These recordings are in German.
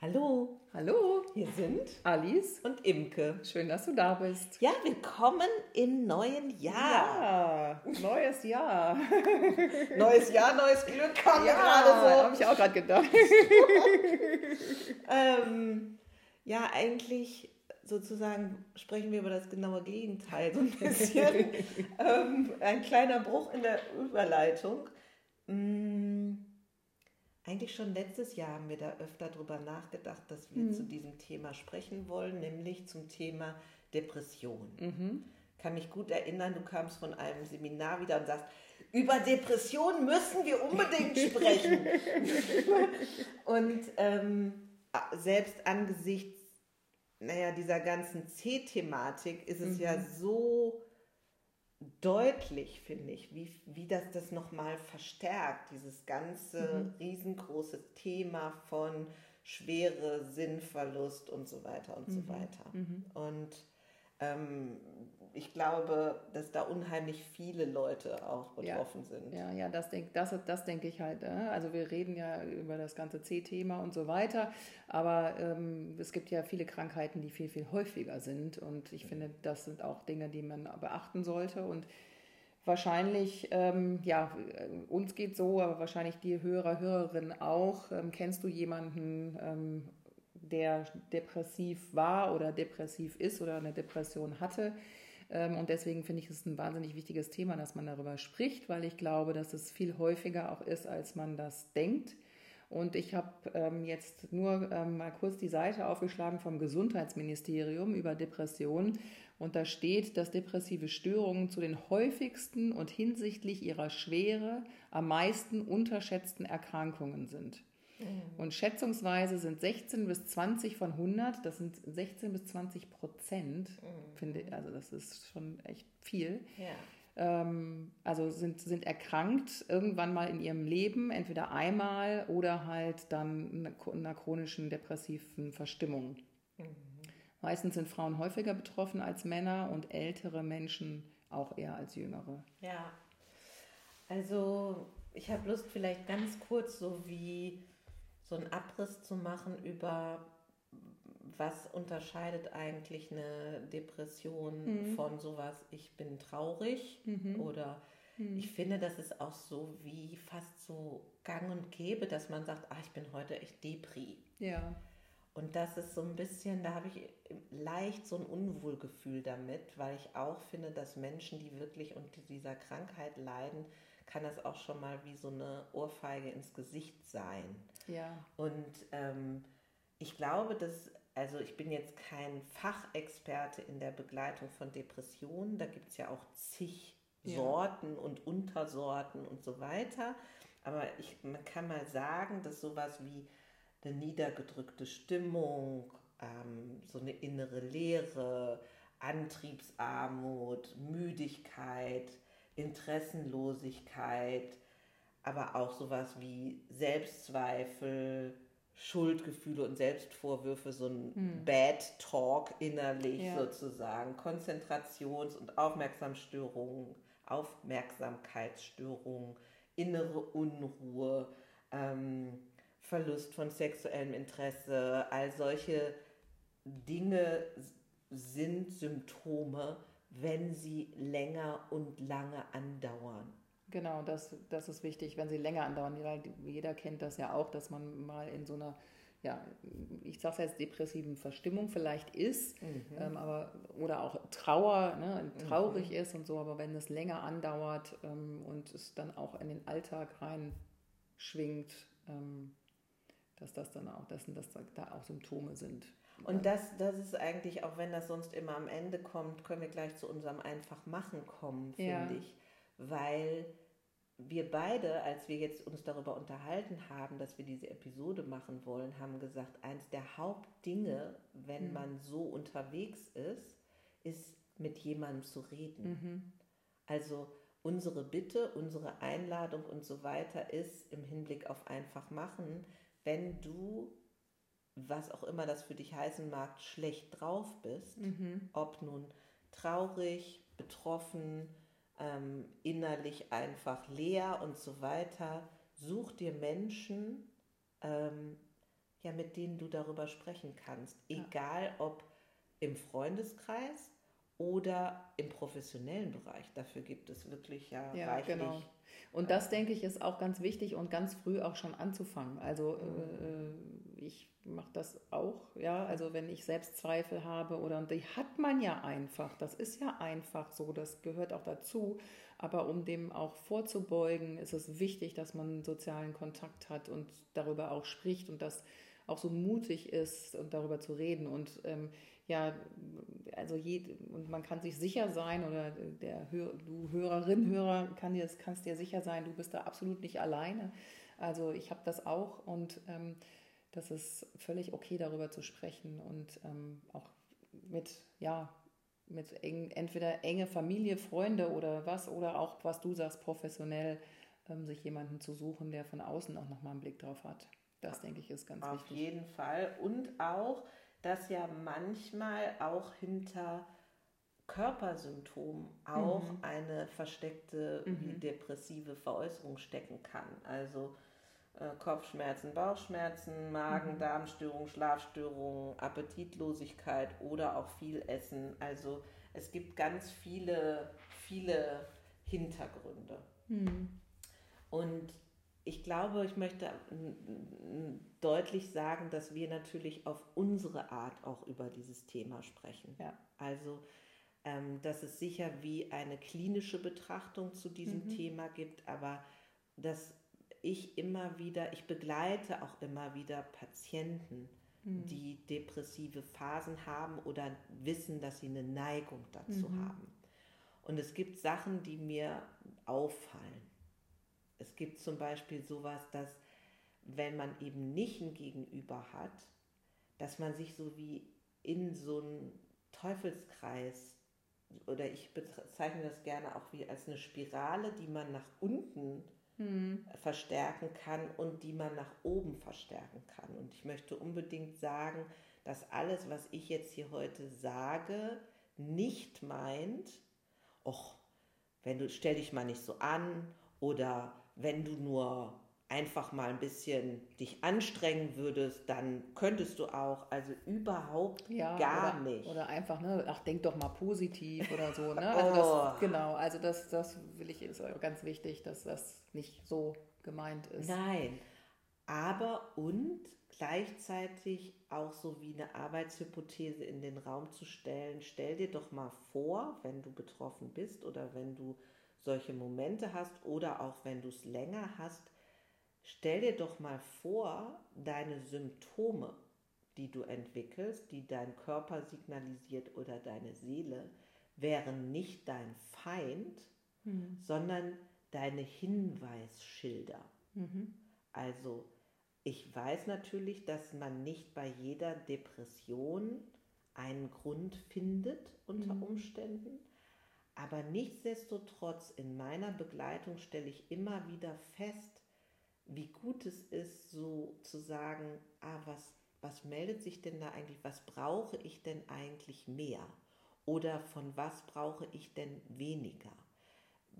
Hallo, Hallo, hier sind Alice. und Imke. Schön, dass du da bist. Ja, willkommen im neuen Jahr. Ja, neues Jahr. Neues Jahr, neues Glück kam habe gerade ich auch gerade gedacht. so. Ähm, ja, eigentlich sozusagen sprechen wir über das genaue Gegenteil so ein bisschen. ähm, ein kleiner Bruch in der Überleitung. Mm, Eigentlich schon letztes Jahr haben wir da öfter drüber nachgedacht, dass wir zu diesem Thema sprechen wollen, nämlich zum Thema Depression. Kann mich gut erinnern, du kamst von einem Seminar wieder und sagst, über Depression müssen wir unbedingt sprechen. und ähm, selbst angesichts naja, dieser ganzen C-Thematik ist es ja so deutlich, finde ich, wie, wie das das nochmal verstärkt, dieses ganze riesengroße Thema von Schwere, Sinnverlust und so weiter und so weiter. Und ähm, ich glaube, dass da unheimlich viele Leute auch betroffen sind. Ja, ja, das denke das, das denk ich halt. äh. Also wir reden ja über das ganze C-Thema und so weiter, aber ähm, es gibt ja viele Krankheiten, die viel, viel häufiger sind und ich finde, das sind auch Dinge, die man beachten sollte und wahrscheinlich, ähm, ja, uns geht so, aber wahrscheinlich die Hörer, Hörerinnen auch. Ähm, kennst du jemanden, ähm, der depressiv war oder depressiv ist oder eine Depression hatte? Ähm, Und deswegen finde ich es ein wahnsinnig wichtiges Thema, dass man darüber spricht, weil ich glaube, dass es viel häufiger auch ist, als man das denkt. Und ich habe ähm, jetzt nur ähm, mal kurz die Seite aufgeschlagen vom Gesundheitsministerium über Depressionen. Und da steht, dass depressive Störungen zu den häufigsten und hinsichtlich ihrer Schwere am meisten unterschätzten Erkrankungen sind. Und schätzungsweise sind 16 bis 20 von 100, das sind 16 bis 20 Prozent, finde ich, also das ist schon echt viel. Ja. Ähm, also sind, sind erkrankt irgendwann mal in ihrem Leben, entweder einmal oder halt dann in einer chronischen depressiven Verstimmung. Meistens sind Frauen häufiger betroffen als Männer und ältere Menschen auch eher als jüngere. Ja, also ich habe Lust, vielleicht ganz kurz so wie so einen Abriss zu machen über was unterscheidet eigentlich eine Depression von sowas, ich bin traurig oder ich finde, das ist auch so wie fast so gang und gäbe, dass man sagt, ah, ich bin heute echt Depri. Ja, Und das ist so ein bisschen, da habe ich leicht so ein Unwohlgefühl damit, weil ich auch finde, dass Menschen, die wirklich unter dieser Krankheit leiden, kann das auch schon mal wie so eine Ohrfeige ins Gesicht sein. ja, Und ähm, ich glaube, dass, also ich bin jetzt kein Fachexperte in der Begleitung von Depressionen, da gibt es ja auch zig Ja. Sorten und Untersorten und so weiter. Aber ich, man kann mal sagen, dass sowas wie eine niedergedrückte Stimmung, ähm, so eine innere Leere, Antriebsarmut, Müdigkeit, Interessenlosigkeit, aber auch sowas wie Selbstzweifel, Schuldgefühle und Selbstvorwürfe, so ein Bad Talk innerlich Ja. sozusagen, Konzentrations- und Aufmerksamstörungen, Aufmerksamkeitsstörungen, innere Unruhe, ähm, Verlust von sexuellem Interesse, all solche Dinge sind Symptome, wenn sie länger und lange andauern. Genau, das, das ist wichtig, wenn sie länger andauern, weil jeder kennt das ja auch, dass man mal in so einer, ja, ich sage jetzt depressiven Verstimmung vielleicht ist, ähm, aber oder auch Trauer, ne, traurig ist und so, aber wenn es länger andauert ähm, und es dann auch in den Alltag reinschwingt, ähm, dass das dann auch, dass, dass da auch Symptome sind. Und das, das ist eigentlich, auch wenn das sonst immer am Ende kommt, können wir gleich zu unserem Einfach-Machen kommen, finde Ja. ich. Weil wir beide, als wir jetzt uns darüber unterhalten haben, dass wir diese Episode machen wollen, haben gesagt, eins der Hauptdinge, wenn man so unterwegs ist, ist mit jemandem zu reden. Also unsere Bitte, unsere Einladung und so weiter ist im Hinblick auf einfach machen, wenn du, was auch immer das für dich heißen mag, schlecht drauf bist, ob nun traurig, betroffen, ähm, innerlich einfach leer und so weiter, such dir Menschen, ähm, ja, mit denen du darüber sprechen kannst. Egal ja. ob im Freundeskreis oder im professionellen Bereich. Dafür gibt es wirklich ja, ja reichlich. Genau. Und das, denke ich, ist auch ganz wichtig und ganz früh auch schon anzufangen. Also äh, ich mache das auch, ja, also wenn ich Selbstzweifel habe oder die hat man ja einfach, das ist ja einfach so, das gehört auch dazu. Aber um dem auch vorzubeugen, ist es wichtig, dass man sozialen Kontakt hat und darüber auch spricht und das auch so mutig ist und darüber zu reden. Und ähm, ja, also je, und man kann sich sicher sein oder der Hör, du Hörerin, Hörer kann dir, kannst dir sicher sein, du bist da absolut nicht alleine. Also ich habe das auch und ähm, das ist völlig okay, darüber zu sprechen und ähm, auch mit, ja, mit eng, entweder enge Familie, Freunde oder was, oder auch, was du sagst, professionell, ähm, sich jemanden zu suchen, der von außen auch nochmal einen Blick drauf hat. Das, denke ich, ist ganz Auf wichtig. Auf jeden Fall. Und auch, dass ja manchmal auch hinter Körpersymptomen auch mhm. eine versteckte mhm. depressive Veräußerung stecken kann. Also Kopfschmerzen, Bauchschmerzen, Magen, mhm. Darmstörungen, Schlafstörungen, Appetitlosigkeit oder auch viel Essen. Also es gibt ganz viele, viele Hintergründe. Mhm. Und ich glaube, ich möchte deutlich sagen, dass wir natürlich auf unsere Art auch über dieses Thema sprechen. Ja. Also, ähm, dass es sicher wie eine klinische Betrachtung zu diesem mhm. Thema gibt, aber dass ich immer wieder, ich begleite auch immer wieder Patienten, mhm. die depressive Phasen haben oder wissen, dass sie eine Neigung dazu mhm. haben. Und es gibt Sachen, die mir auffallen. Es gibt zum Beispiel sowas, dass wenn man eben nicht ein Gegenüber hat, dass man sich so wie in so einen Teufelskreis oder ich bezeichne das gerne auch wie als eine Spirale, die man nach unten hm. verstärken kann und die man nach oben verstärken kann. Und ich möchte unbedingt sagen, dass alles, was ich jetzt hier heute sage, nicht meint, och, wenn du stell dich mal nicht so an oder wenn du nur einfach mal ein bisschen dich anstrengen würdest, dann könntest du auch, also überhaupt ja, gar oder, nicht. Oder einfach, ne, ach, denk doch mal positiv oder so, ne? Also das, oh. genau, also das, das will ich, ist ganz wichtig, dass das nicht so gemeint ist. Nein, aber und gleichzeitig auch so wie eine Arbeitshypothese in den Raum zu stellen, stell dir doch mal vor, wenn du betroffen bist oder wenn du solche Momente hast oder auch wenn du es länger hast, stell dir doch mal vor, deine Symptome, die du entwickelst, die dein Körper signalisiert oder deine Seele, wären nicht dein Feind, mhm. sondern deine Hinweisschilder. Mhm. Also ich weiß natürlich, dass man nicht bei jeder Depression einen Grund findet unter mhm. Umständen, aber nichtsdestotrotz in meiner Begleitung stelle ich immer wieder fest, wie gut es ist, so zu sagen, ah, was, was meldet sich denn da eigentlich, was brauche ich denn eigentlich mehr? Oder von was brauche ich denn weniger?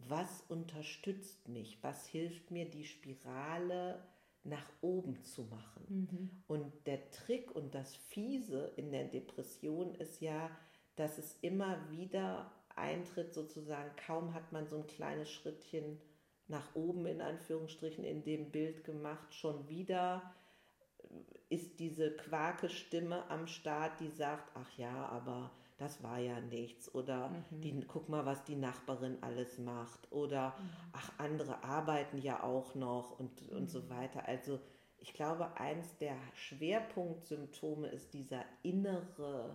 Was unterstützt mich? Was hilft mir, die Spirale nach oben zu machen? Mhm. Und der Trick und das Fiese in der Depression ist ja, dass es immer wieder eintritt, sozusagen, kaum hat man so ein kleines Schrittchen nach oben in Anführungsstrichen in dem Bild gemacht, schon wieder ist diese Quake-Stimme am Start, die sagt, ach ja, aber das war ja nichts oder mhm. die, guck mal, was die Nachbarin alles macht oder mhm. ach, andere arbeiten ja auch noch und, und so mhm. weiter. Also ich glaube, eins der Schwerpunktsymptome ist dieser innere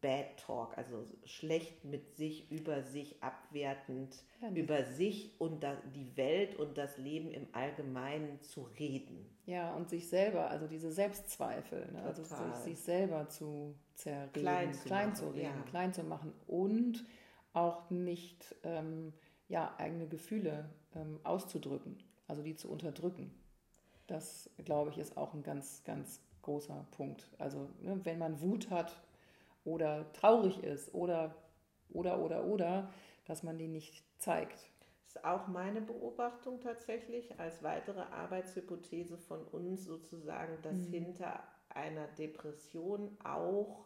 Bad Talk, also schlecht mit sich, über sich, abwertend, ja, über sich und die Welt und das Leben im Allgemeinen zu reden. Ja, und sich selber, also diese Selbstzweifel, ne? also sich, sich, selber zu zerreden, klein zu, klein machen, zu reden, ja. klein zu machen und auch nicht ähm, ja, eigene Gefühle ähm, auszudrücken, also die zu unterdrücken. Das, glaube ich, ist auch ein ganz, ganz großer Punkt. Also ne, wenn man Wut hat, oder traurig ist oder, oder, oder, oder, dass man die nicht zeigt. Das ist auch meine Beobachtung tatsächlich als weitere Arbeitshypothese von uns sozusagen, dass mhm. hinter einer Depression auch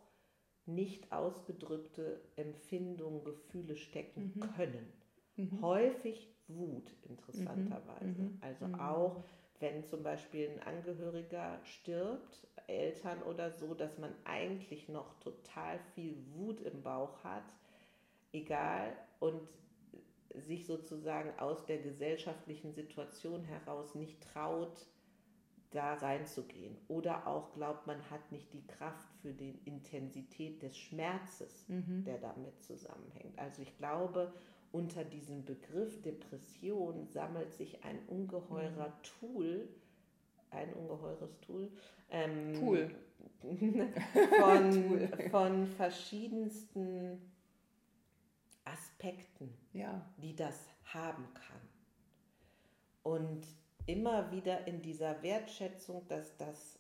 nicht ausgedrückte Empfindungen, Gefühle stecken mhm. können. Mhm. Häufig Wut, interessanterweise. Mhm. mhm. Also mhm. auch wenn zum Beispiel ein Angehöriger stirbt, Eltern oder so, dass man eigentlich noch total viel Wut im Bauch hat, egal, und sich sozusagen aus der gesellschaftlichen Situation heraus nicht traut, da reinzugehen. Oder auch glaubt, man hat nicht die Kraft für die Intensität des Schmerzes, mhm. der damit zusammenhängt. Also ich glaube, unter diesem Begriff Depression sammelt sich ein ungeheurer mhm. Tool, ein ungeheures Tool, ähm, Tool. von, Tool. von verschiedensten Aspekten, ja. die das haben kann. Und immer wieder in dieser Wertschätzung, dass das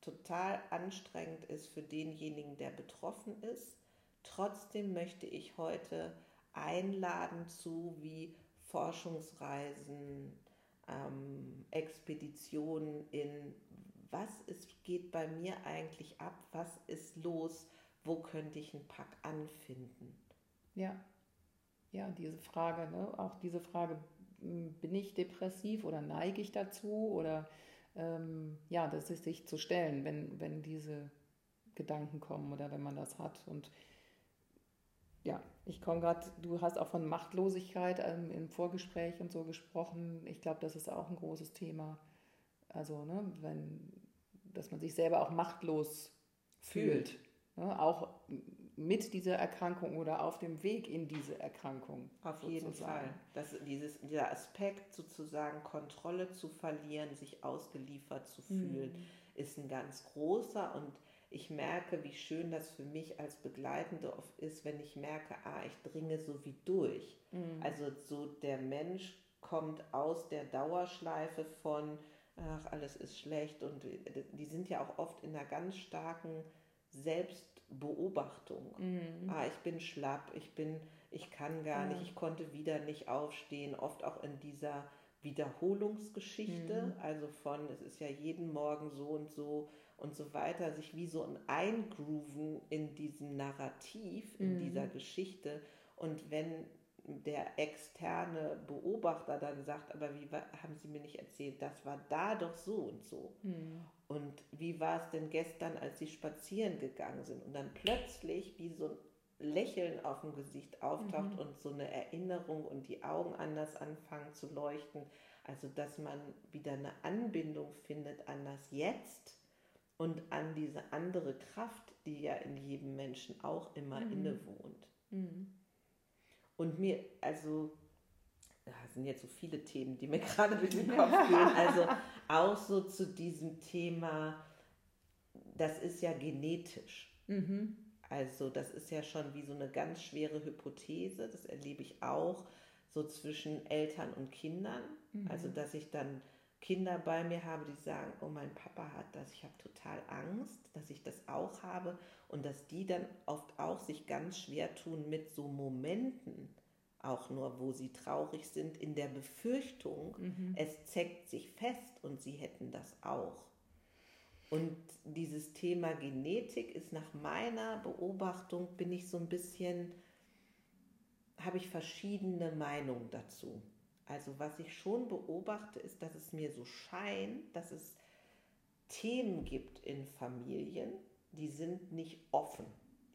total anstrengend ist für denjenigen, der betroffen ist. Trotzdem möchte ich heute einladen zu wie Forschungsreisen, ähm, Expeditionen in was ist, geht bei mir eigentlich ab, was ist los, wo könnte ich einen Pack anfinden. Ja, ja, diese Frage, ne? auch diese Frage, bin ich depressiv oder neige ich dazu oder ähm, ja, das ist sich zu stellen, wenn, wenn diese Gedanken kommen oder wenn man das hat. Und ja, ich komme gerade, du hast auch von Machtlosigkeit ähm, im Vorgespräch und so gesprochen. Ich glaube, das ist auch ein großes Thema. Also, ne, wenn, dass man sich selber auch machtlos fühlt. fühlt. Ne, auch mit dieser Erkrankung oder auf dem Weg in diese Erkrankung. Auf sozusagen. jeden Fall. Das, dieses, dieser Aspekt sozusagen Kontrolle zu verlieren, sich ausgeliefert zu fühlen, mhm. ist ein ganz großer und ich merke, wie schön das für mich als Begleitende oft ist, wenn ich merke, ah, ich dringe so wie durch. Mhm. Also so der Mensch kommt aus der Dauerschleife von, ach, alles ist schlecht und die sind ja auch oft in einer ganz starken Selbstbeobachtung. Mhm. Ah, ich bin schlapp, ich bin, ich kann gar mhm. nicht, ich konnte wieder nicht aufstehen, oft auch in dieser Wiederholungsgeschichte, mhm. also von, es ist ja jeden Morgen so und so und so weiter, sich wie so ein Eingrooven in diesem Narrativ, in mhm. dieser Geschichte. Und wenn der externe Beobachter dann sagt, aber wie haben Sie mir nicht erzählt, das war da doch so und so. Mhm. Und wie war es denn gestern, als Sie spazieren gegangen sind? Und dann plötzlich wie so ein Lächeln auf dem Gesicht auftaucht mhm. und so eine Erinnerung und die Augen anders anfangen zu leuchten. Also dass man wieder eine Anbindung findet an das Jetzt und an diese andere Kraft, die ja in jedem Menschen auch immer mhm. innewohnt. Mhm. Und mir, also, das sind jetzt so viele Themen, die mir gerade durch den Kopf gehen. Also auch so zu diesem Thema, das ist ja genetisch. Mhm. Also das ist ja schon wie so eine ganz schwere Hypothese, das erlebe ich auch so zwischen Eltern und Kindern. Mhm. Also dass ich dann Kinder bei mir habe, die sagen, oh, mein Papa hat das, ich habe total Angst, dass ich das auch habe und dass die dann oft auch sich ganz schwer tun mit so Momenten, auch nur, wo sie traurig sind, in der Befürchtung, mhm. es zeckt sich fest und sie hätten das auch. Und dieses Thema Genetik ist nach meiner Beobachtung, bin ich so ein bisschen, habe ich verschiedene Meinungen dazu. Also was ich schon beobachte, ist, dass es mir so scheint, dass es Themen gibt in Familien, die sind nicht offen,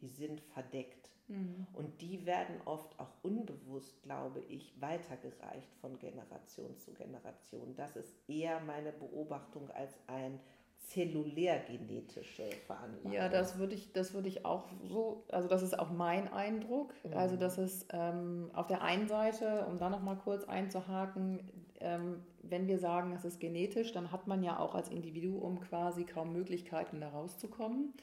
die sind verdeckt. Mhm. Und die werden oft auch unbewusst, glaube ich, weitergereicht von Generation zu Generation. Das ist eher meine Beobachtung als ein zellulärgenetische Veranlagung. Ja, das würde ich, das würde ich auch so, also das ist auch mein Eindruck. Mhm. Also dass es ähm, auf der einen Seite, um da nochmal kurz einzuhaken, ähm, wenn wir sagen, es ist genetisch, dann hat man ja auch als Individuum quasi kaum Möglichkeiten, da rauszukommen.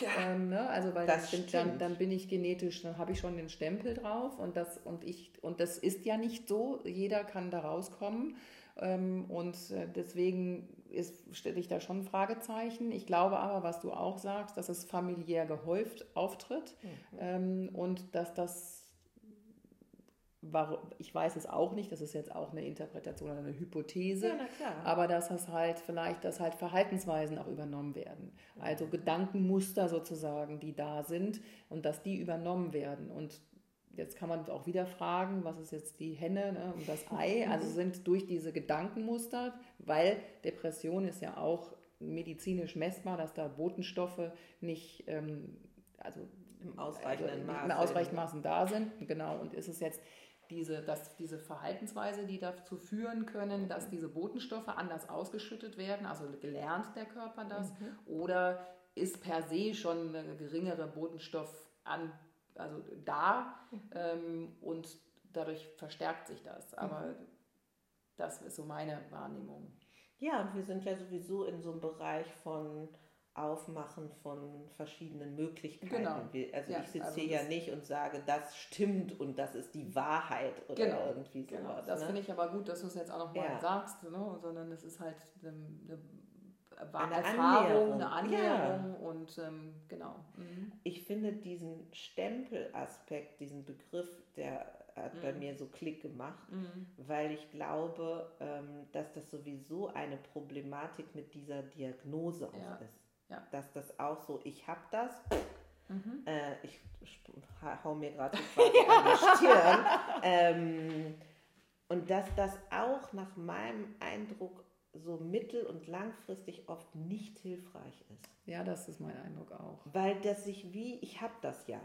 Ja, ähm, ne? Also weil das bin, dann, dann bin ich genetisch, dann habe ich schon den Stempel drauf und das und ich und das ist ja nicht so. Jeder kann da rauskommen. Ähm, und äh, deswegen stelle ich da schon Fragezeichen. Ich glaube aber, was du auch sagst, dass es familiär gehäuft auftritt mhm. Ähm, und dass das ich weiß es auch nicht, das ist jetzt auch eine Interpretation oder eine Hypothese, Ja, aber dass das halt vielleicht, dass halt Verhaltensweisen auch übernommen werden. Also Gedankenmuster sozusagen, die da sind und dass die übernommen werden. Und jetzt kann man auch wieder fragen, was ist jetzt die Henne ne, und das Ei? Also sind durch diese Gedankenmuster, weil Depression ist ja auch medizinisch messbar, dass da Botenstoffe nicht, ähm, also Im ausreichenden also Maße. in ausreichend Maßen da sind. Genau. Und ist es jetzt diese, dass diese Verhaltensweise, die dazu führen können, dass diese Botenstoffe anders ausgeschüttet werden, also gelernt der Körper das, oder ist per se schon eine geringere Botenstoff an, also da ähm, und dadurch verstärkt sich das. Aber das ist so meine Wahrnehmung. Ja, und wir sind ja sowieso in so einem Bereich von Aufmachen von verschiedenen Möglichkeiten. Genau. Also Ja, ich sitze also hier ja nicht und sage, das stimmt und das ist die Wahrheit oder Genau, irgendwie sowas. Genau, das ne? finde ich aber gut, dass du es jetzt auch nochmal Ja. sagst, ne? sondern es ist halt eine, eine, Eine Erfahrung, eine Annäherung, Annäherung und ähm, genau. Mhm. Ich finde diesen Stempelaspekt, diesen Begriff, der hat bei Mhm. mir so Klick gemacht, Mhm. weil ich glaube, ähm, dass das sowieso eine Problematik mit dieser Diagnose auch Ja. ist. Ja. Dass das auch so, ich habe das, Mhm. äh, ich hau mir gerade die Stirn. Ähm, und dass das auch nach meinem Eindruck so mittel- und langfristig oft nicht hilfreich ist. Ja, das ist mein Eindruck auch. Weil das sich wie, ich habe das ja.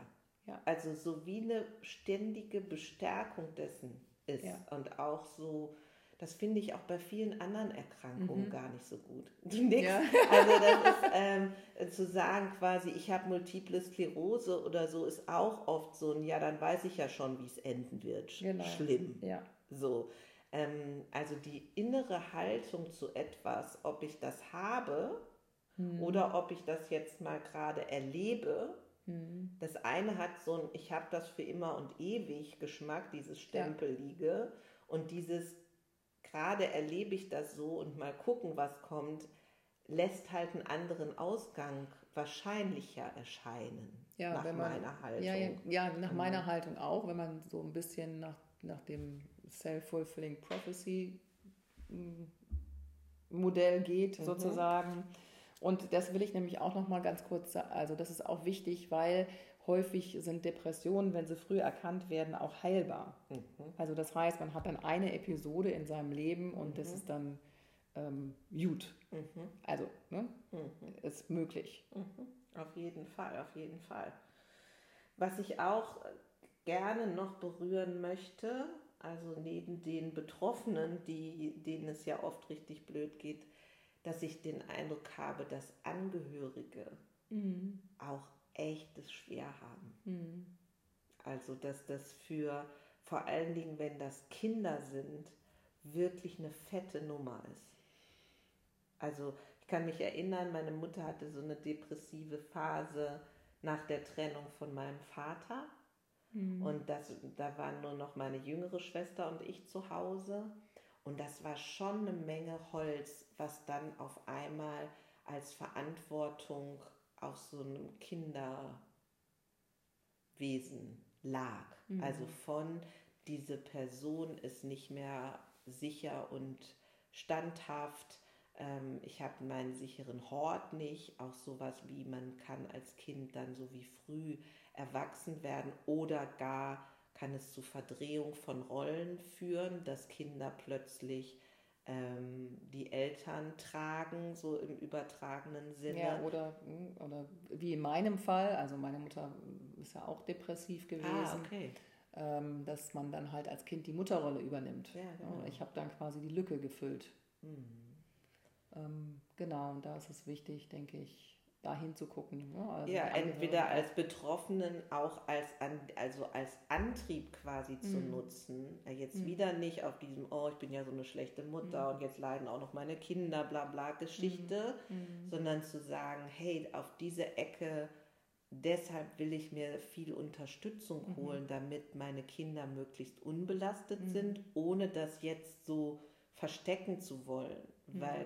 Ja. Also so wie eine ständige Bestärkung dessen ist. Ja. Und auch so, das finde ich auch bei vielen anderen Erkrankungen Mhm. gar nicht so gut. Ja. Also das ist ähm, zu sagen quasi, ich habe multiple Sklerose oder so, ist auch oft so ein, ja, dann weiß ich ja schon, wie es enden wird. Genau. Schlimm. Ja. So, ähm, also die innere Haltung zu etwas, ob ich das habe Mhm. oder ob ich das jetzt mal gerade erlebe. Mhm. Das eine hat so ein, ich habe das für immer und ewig Geschmack, dieses Stempelliege. Und dieses, gerade erlebe ich das so und mal gucken, was kommt, lässt halt einen anderen Ausgang wahrscheinlicher erscheinen. Ja, nach man- meiner Haltung. Ja, ja, ja, nach Mhm. meiner Haltung auch, wenn man so ein bisschen nach, nach dem Self-Fulfilling Prophecy mm, Modell geht, Mhm. sozusagen. Und das will ich nämlich auch noch mal ganz kurz sagen. Also das ist auch wichtig, weil häufig sind Depressionen, wenn sie früh erkannt werden, auch heilbar. Mhm. Also das heißt, man hat dann eine Episode in seinem Leben und das ist dann ähm, gut. Mhm. Also ne, Mhm. ist möglich. Mhm. Auf jeden Fall, auf jeden Fall. Was ich auch gerne noch berühren möchte, also neben den Betroffenen, die, denen es ja oft richtig blöd geht, dass ich den Eindruck habe, dass Angehörige Mhm. auch echt es schwer haben. Mhm. Also dass das für, vor allen Dingen, wenn das Kinder sind, wirklich eine fette Nummer ist. Also ich kann mich erinnern, meine Mutter hatte so eine depressive Phase nach der Trennung von meinem Vater. Mhm. Und das, da waren nur noch meine jüngere Schwester und ich zu Hause. Und das war schon eine Menge Holz, was dann auf einmal als Verantwortung auf so einem Kinderwesen lag. Mhm. Also von diese Person ist nicht mehr sicher und standhaft. Ähm, ich habe meinen sicheren Hort nicht. Auch sowas wie man kann als Kind dann so wie früh erwachsen werden oder gar kann es zu Verdrehung von Rollen führen, dass Kinder plötzlich ähm, die Eltern tragen, so im übertragenen Sinne. Ja, oder, mm, oder wie in meinem Fall, also meine Mutter ist ja auch depressiv gewesen, ah, okay. ähm, dass man dann halt als Kind die Mutterrolle übernimmt. Ja, genau. Ich habe dann quasi die Lücke gefüllt. Mhm. Ähm, genau, und da ist es wichtig, denke ich, da hinzugucken. Ne? Also Ja, entweder als Betroffenen auch als, an, also als Antrieb quasi zu Mhm. nutzen. Jetzt Mhm. wieder nicht auf diesem, oh, ich bin ja so eine schlechte Mutter und jetzt leiden auch noch meine Kinder, bla bla Geschichte, Mhm. sondern zu sagen, hey, auf diese Ecke, deshalb will ich mir viel Unterstützung Mhm. holen, damit meine Kinder möglichst unbelastet Mhm. sind, ohne das jetzt so verstecken zu wollen. Mhm. Weil,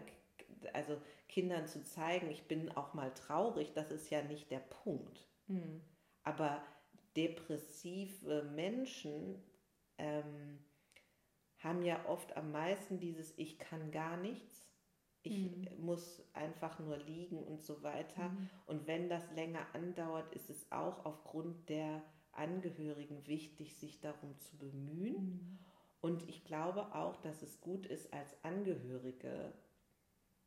also Kindern zu zeigen, ich bin auch mal traurig, das ist ja nicht der Punkt. Mhm. Aber depressive Menschen ähm, haben ja oft am meisten dieses Ich kann gar nichts. Ich Mhm. muss einfach nur liegen und so weiter. Mhm. Und wenn das länger andauert, ist es auch aufgrund der Angehörigen wichtig, sich darum zu bemühen. Mhm. Und ich glaube auch, dass es gut ist, als Angehörige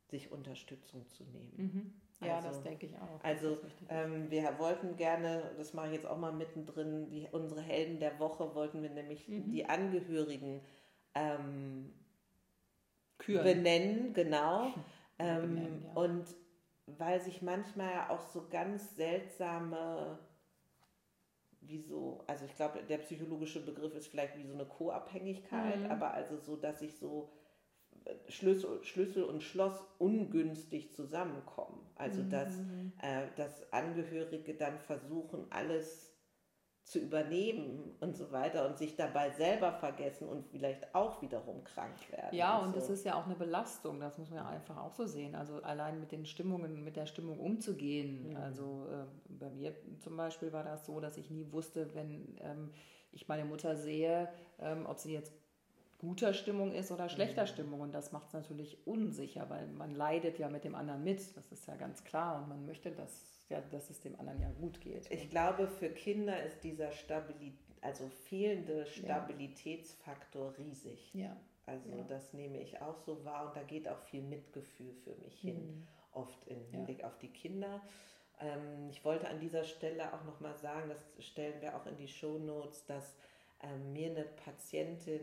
sich Unterstützung zu nehmen. Mhm. Ja, Also- das denke ich auch. also. Ähm, wir wollten gerne, das mache ich jetzt auch mal mittendrin, die, unsere Helden der Woche wollten wir nämlich Mhm. die Angehörigen ähm, Küren. benennen, genau. Ähm, Benennen, ja. Und weil sich manchmal ja auch so ganz seltsame, wie so, also ich glaube, der psychologische Begriff ist vielleicht wie so eine Co-Abhängigkeit, Mhm. aber also so, dass sich so Schlüssel, Schlüssel und Schloss ungünstig zusammenkommen. Also dass, Mhm. äh, dass Angehörige dann versuchen, alles zu übernehmen und so weiter und sich dabei selber vergessen und vielleicht auch wiederum krank werden. Ja, und so. das ist ja auch eine Belastung, das muss man ja einfach auch so sehen. Also allein mit den Stimmungen, mit der Stimmung umzugehen. Mhm. Also äh, bei mir zum Beispiel war das so, dass ich nie wusste, wenn ähm, ich meine Mutter sehe, ähm, ob sie jetzt guter Stimmung ist oder schlechter Mhm. Stimmung. Und das macht es natürlich unsicher, weil man leidet ja mit dem anderen mit. Das ist ja ganz klar. Und man möchte, dass, ja, dass es dem anderen ja gut geht. Ich glaube, für Kinder ist dieser Stabilit also fehlende Stabilitätsfaktor riesig. ja. Also Ja. das nehme ich auch so wahr und da geht auch viel Mitgefühl für mich hin, Mhm. oft im Ja. Hinblick auf die Kinder. Ähm, ich wollte an dieser Stelle auch nochmal sagen, das stellen wir auch in die Show Notes, dass ähm, mir eine Patientin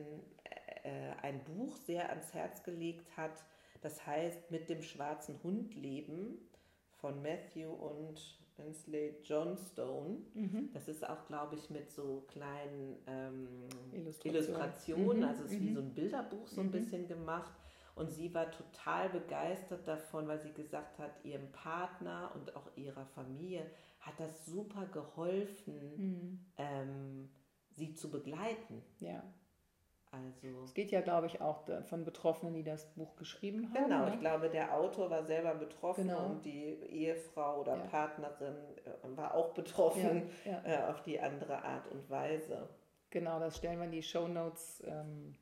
ein Buch sehr ans Herz gelegt hat. Das heißt Mit dem schwarzen Hund leben von Matthew und Hensley Johnstone. Mhm. Das ist auch, glaube ich, mit so kleinen ähm, Illustration. Illustrationen, Mhm, also es ist wie mhm. so ein Bilderbuch so ein Mhm. bisschen gemacht. Und sie war total begeistert davon, weil sie gesagt hat, ihrem Partner und auch ihrer Familie hat das super geholfen, Mhm. ähm, sie zu begleiten. Ja. Also Es geht ja, glaube ich, auch von Betroffenen, die das Buch geschrieben haben. genau, ne? ich glaube, der Autor war selber betroffen Genau. und die Ehefrau oder Ja. Partnerin äh, war auch betroffen Ja, ja. äh, auf die andere Art und Weise. Genau, das stellen wir in die Show Notes. Ähm,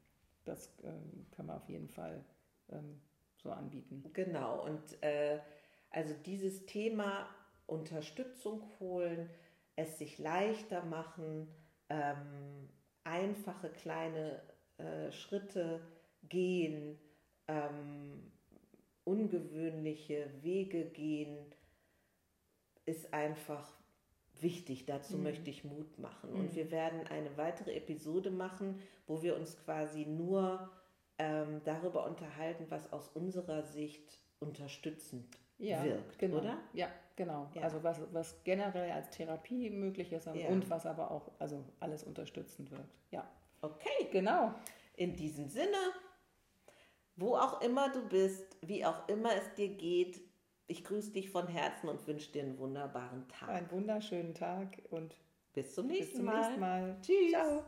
das ähm, können wir auf jeden Fall ähm, so anbieten. Genau, und äh, also dieses Thema Unterstützung holen, es sich leichter machen, ähm, einfache kleine äh, Schritte gehen, ähm, ungewöhnliche Wege gehen, ist einfach wichtig. Dazu Mhm. möchte ich Mut machen. Und Mhm. wir werden eine weitere Episode machen, wo wir uns quasi nur ähm, darüber unterhalten, was aus unserer Sicht unterstützend Ja, wirkt, genau. oder? Ja, genau. Ja. Also was, was generell als Therapie möglich ist Ja. und was aber auch also alles unterstützend wirkt. Ja, Okay, genau. in diesem Sinne, wo auch immer du bist, wie auch immer es dir geht, ich grüße dich von Herzen und wünsche dir einen wunderbaren Tag. Einen wunderschönen Tag und Bis zum bis nächsten zum Mal. nächsten Mal. Tschüss. Ciao.